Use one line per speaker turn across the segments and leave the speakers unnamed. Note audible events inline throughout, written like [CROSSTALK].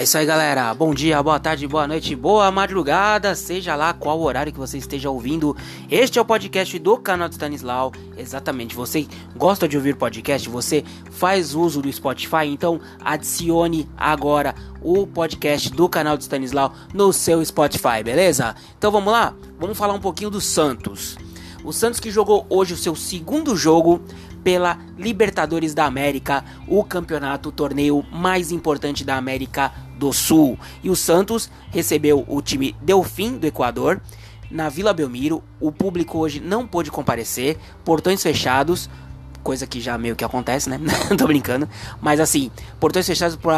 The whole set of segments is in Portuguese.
É isso aí, galera. Bom dia, boa tarde, boa noite, boa madrugada, seja lá qual horário que você esteja ouvindo. Este é o podcast do canal de Stanislau. Exatamente, você gosta de ouvir podcast, você faz uso do Spotify, então adicione agora o podcast do canal de Stanislau no seu Spotify, beleza? Então vamos lá? Vamos falar um pouquinho do Santos. O Santos que jogou hoje o seu segundo jogo pela Libertadores da América, o campeonato, o torneio mais importante da América do Sul. E o Santos recebeu o time Delfim do Equador na Vila Belmiro. O público hoje não pôde comparecer, portões fechados, coisa que já meio que acontece, né? [LAUGHS] Tô brincando. Mas assim, portões fechados por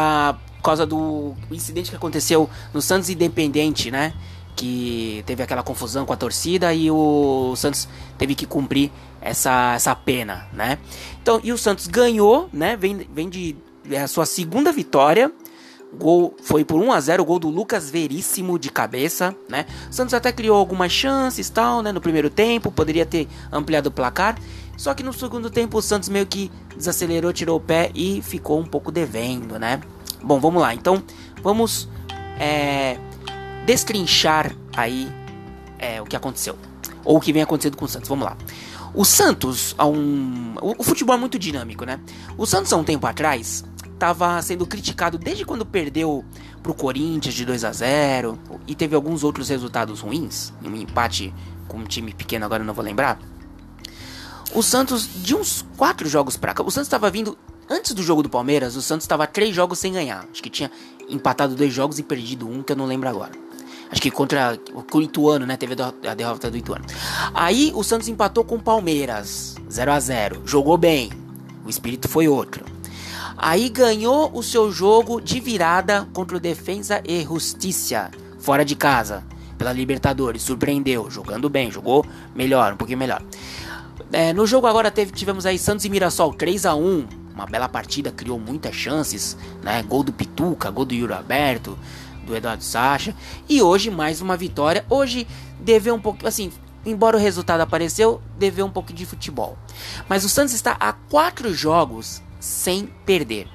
causa do incidente que aconteceu no Santos Independente, né? que teve aquela confusão com a torcida e o Santos teve que cumprir essa, essa pena, né? Então, e o Santos ganhou, né? Vem, vem de é a sua segunda vitória. Gol foi por 1 a 0 o gol do Lucas Veríssimo de cabeça, né? O Santos até criou algumas chances, tal, né, no primeiro tempo, poderia ter ampliado o placar. Só que no segundo tempo o Santos meio que desacelerou, tirou o pé e ficou um pouco devendo, né? Bom, vamos lá. Então, vamos é, destrinchar aí é, o que aconteceu. Ou o que vem acontecendo com o Santos. Vamos lá. O Santos, há um. O, futebol é muito dinâmico, né? O Santos, há um tempo atrás, estava sendo criticado desde quando perdeu pro Corinthians de 2 a 0 e teve alguns outros resultados ruins. Um empate com um time pequeno, agora não vou lembrar. O Santos, de uns quatro jogos pra cá, o Santos estava vindo. Antes do jogo do Palmeiras, o Santos estava três jogos sem ganhar. Acho que tinha empatado dois jogos e perdido um, que eu não lembro agora. Acho que contra o Ituano, né? Teve a derrota do Ituano. Aí o Santos empatou com o Palmeiras, 0 a 0 Jogou bem. O espírito foi outro. Aí ganhou o seu jogo de virada contra o Defensa e Justiça, fora de casa, pela Libertadores. Surpreendeu, jogando bem, jogou melhor, um pouquinho melhor. É, no jogo agora teve, tivemos aí Santos e Mirassol 3 a 1 uma bela partida, criou muitas chances, né? Gol do Pituca, gol do Yuri Aberto do Eduardo Sacha. E hoje mais uma vitória. Hoje deveu um pouco, assim, embora o resultado apareceu, deveu um pouco de futebol. Mas o Santos está a quatro jogos sem perder.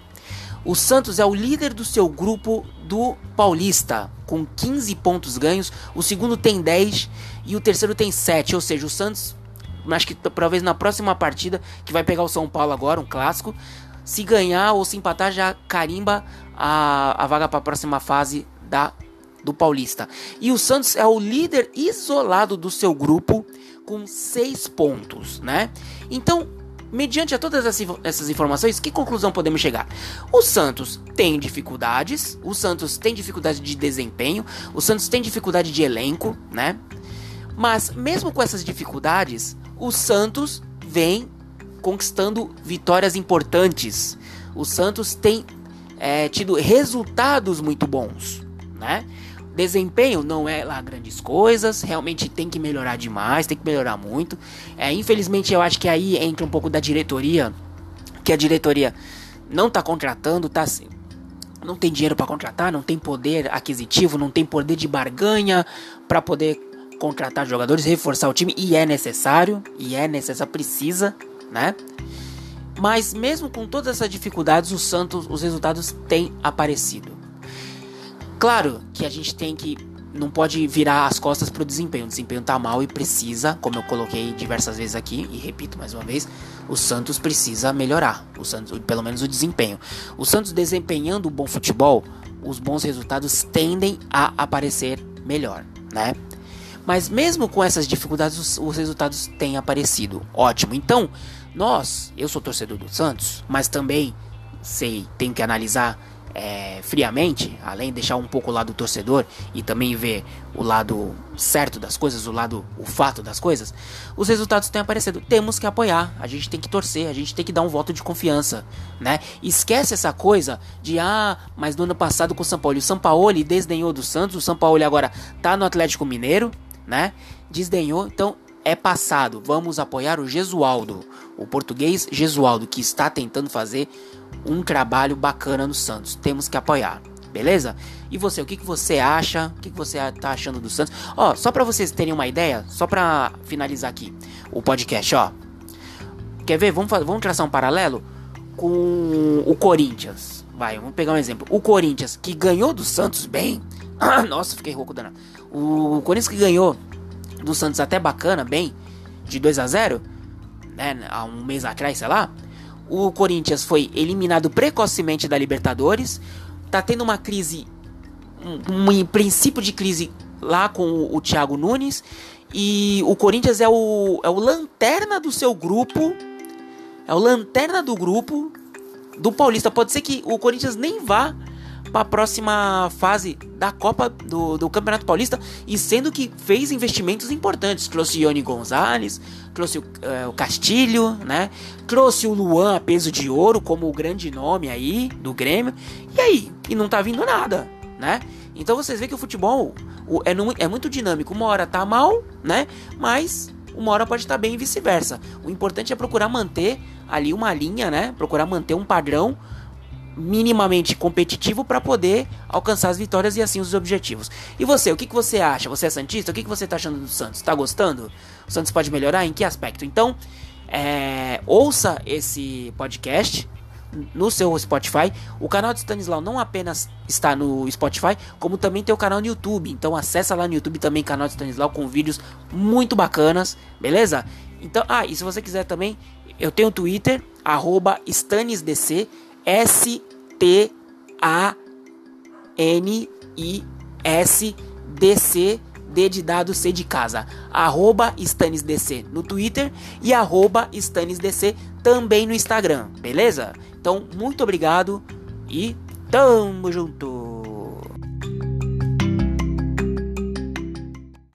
O Santos é o líder do seu grupo do Paulista, com 15 pontos ganhos. O segundo tem 10 e o terceiro tem 7. Ou seja, o Santos, acho que talvez na próxima partida, que vai pegar o São Paulo agora, um clássico, se ganhar ou se empatar, já carimba a, a vaga para a próxima fase da do Paulista. E o Santos é o líder isolado do seu grupo com seis pontos, né? Então, mediante a todas essas informações, que conclusão podemos chegar? O Santos tem dificuldades, o Santos tem dificuldade de desempenho, o Santos tem dificuldade de elenco, né? Mas mesmo com essas dificuldades, o Santos vem conquistando vitórias importantes. O Santos tem é, tido resultados muito bons né? Desempenho não é lá grandes coisas, realmente tem que melhorar demais, tem que melhorar muito. É, infelizmente eu acho que aí entra um pouco da diretoria, que a diretoria não tá contratando, tá não tem dinheiro para contratar, não tem poder aquisitivo, não tem poder de barganha para poder contratar jogadores, reforçar o time e é necessário, e é necessário, precisa, né? Mas mesmo com todas essas dificuldades, o Santos, os resultados têm aparecido. Claro que a gente tem que não pode virar as costas pro desempenho. O desempenho tá mal e precisa, como eu coloquei diversas vezes aqui e repito mais uma vez, o Santos precisa melhorar. O Santos, pelo menos o desempenho. O Santos desempenhando o bom futebol, os bons resultados tendem a aparecer melhor, né? Mas mesmo com essas dificuldades, os, os resultados têm aparecido. Ótimo. Então, nós, eu sou torcedor do Santos, mas também sei, tenho que analisar é, friamente, além de deixar um pouco o lado do torcedor e também ver o lado certo das coisas, o lado, o fato das coisas, os resultados têm aparecido. Temos que apoiar, a gente tem que torcer, a gente tem que dar um voto de confiança, né? Esquece essa coisa de ah, mas no ano passado com o São Paulo, o São Paulo desdenhou do Santos, o São Paulo agora tá no Atlético Mineiro, né? Desdenhou, então é passado. Vamos apoiar o Gesualdo, o português Gesualdo, que está tentando fazer um trabalho bacana no Santos. Temos que apoiar. Beleza? E você, o que, que você acha? O que, que você tá achando do Santos? Ó, só para vocês terem uma ideia, só para finalizar aqui o podcast, ó. Quer ver? Vamos, vamos traçar um paralelo? com o Corinthians. Vai, vamos pegar um exemplo. O Corinthians que ganhou do Santos bem. [CLEARS THROAT] Nossa, fiquei rouco danado. O Corinthians que ganhou do Santos até bacana, bem, de 2 a 0 né, há um mês atrás, sei lá. O Corinthians foi eliminado precocemente da Libertadores. Tá tendo uma crise, um, um princípio de crise lá com o, o Thiago Nunes. E o Corinthians é o, é o lanterna do seu grupo. É o lanterna do grupo do Paulista. Pode ser que o Corinthians nem vá para a próxima fase da Copa do, do, Campeonato Paulista e sendo que fez investimentos importantes. Trouxe Ione Gonzalez, trouxe o, uh, o Castilho, né? Trouxe o Luan a peso de ouro como o grande nome aí do Grêmio. E aí? E não tá vindo nada, né? Então vocês veem que o futebol é, é muito dinâmico. Uma hora tá mal, né? Mas uma hora pode estar bem e vice-versa. O importante é procurar manter ali uma linha, né? Procurar manter um padrão minimamente competitivo para poder alcançar as vitórias e assim os objetivos. E você, o que, que você acha? Você é Santista? O que, que você está achando do Santos? Está gostando? O Santos pode melhorar? Em que aspecto? Então, é, ouça esse podcast no seu Spotify. O canal de Stanislau não apenas está no Spotify, como também tem o canal no YouTube. Então acessa lá no YouTube também canal de Stanislau com vídeos muito bacanas, beleza? Então, ah, e se você quiser também, eu tenho o Twitter @stanisdc S T A N I S D C D de dado C de casa, arroba StanisDC no Twitter e arroba StanisDC também no Instagram, beleza? Então, muito obrigado e tamo junto!